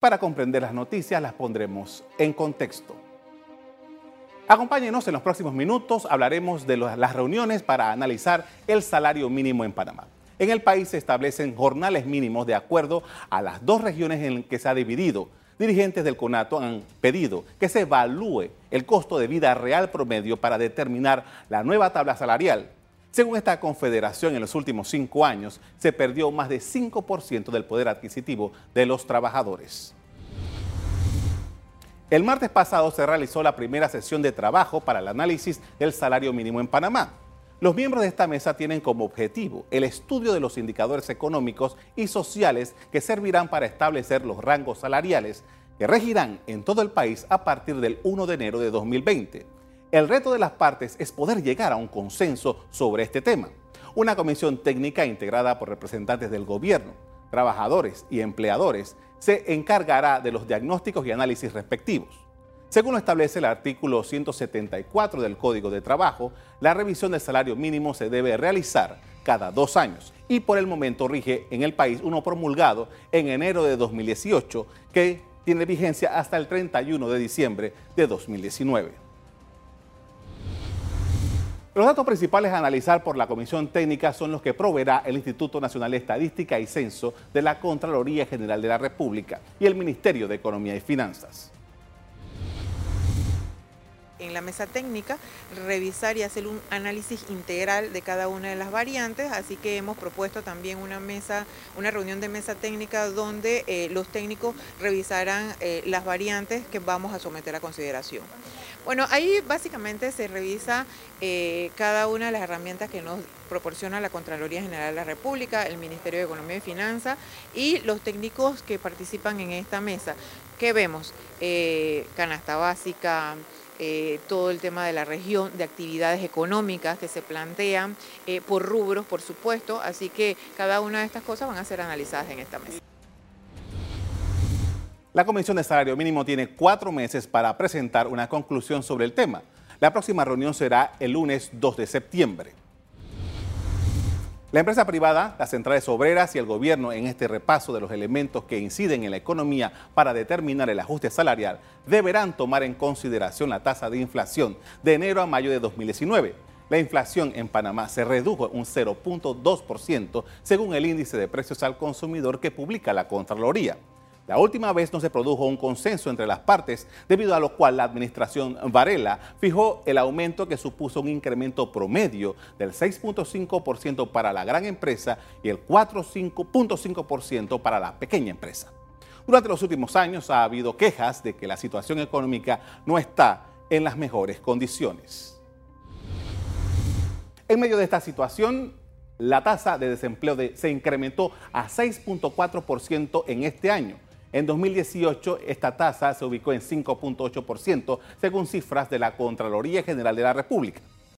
Para comprender las noticias las pondremos en contexto. Acompáñenos en los próximos minutos, hablaremos de las reuniones para analizar el salario mínimo en Panamá. En el país se establecen jornales mínimos de acuerdo a las dos regiones en que se ha dividido. Dirigentes del CONATO han pedido que se evalúe el costo de vida real promedio para determinar la nueva tabla salarial. Según esta confederación, en los últimos cinco años se perdió más de 5% del poder adquisitivo de los trabajadores. El martes pasado se realizó la primera sesión de trabajo para el análisis del salario mínimo en Panamá. Los miembros de esta mesa tienen como objetivo el estudio de los indicadores económicos y sociales que servirán para establecer los rangos salariales que regirán en todo el país a partir del 1 de enero de 2020. El reto de las partes es poder llegar a un consenso sobre este tema. Una comisión técnica integrada por representantes del gobierno, trabajadores y empleadores se encargará de los diagnósticos y análisis respectivos. Según lo establece el artículo 174 del Código de Trabajo, la revisión del salario mínimo se debe realizar cada dos años y por el momento rige en el país uno promulgado en enero de 2018 que tiene vigencia hasta el 31 de diciembre de 2019. Los datos principales a analizar por la Comisión Técnica son los que proveerá el Instituto Nacional de Estadística y Censo de la Contraloría General de la República y el Ministerio de Economía y Finanzas en la mesa técnica, revisar y hacer un análisis integral de cada una de las variantes, así que hemos propuesto también una mesa, una reunión de mesa técnica donde eh, los técnicos revisarán eh, las variantes que vamos a someter a consideración. Bueno, ahí básicamente se revisa eh, cada una de las herramientas que nos proporciona la Contraloría General de la República, el Ministerio de Economía y Finanzas y los técnicos que participan en esta mesa. ¿Qué vemos? canasta básica, eh, todo el tema de la región, de actividades económicas que se plantean eh, por rubros, por supuesto, así que cada una de estas cosas van a ser analizadas en esta mesa. La Comisión de Salario Mínimo tiene cuatro meses para presentar una conclusión sobre el tema. La próxima reunión será el lunes 2 de septiembre. La empresa privada, las centrales obreras y el gobierno en este repaso de los elementos que inciden en la economía para determinar el ajuste salarial deberán tomar en consideración la tasa de inflación de enero a mayo de 2019. La inflación en Panamá se redujo un 0.2% según el índice de precios al consumidor que publica la Contraloría. La última vez no se produjo un consenso entre las partes, debido a lo cual la administración Varela fijó el aumento que supuso un incremento promedio del 6.5% para la gran empresa y el 4.5% para la pequeña empresa. Durante los últimos años ha habido quejas de que la situación económica no está en las mejores condiciones. En medio de esta situación, la tasa de desempleo se incrementó a 6.4% en este año en 2018, esta tasa se ubicó en 5.8%, según cifras de la Contraloría General de la República.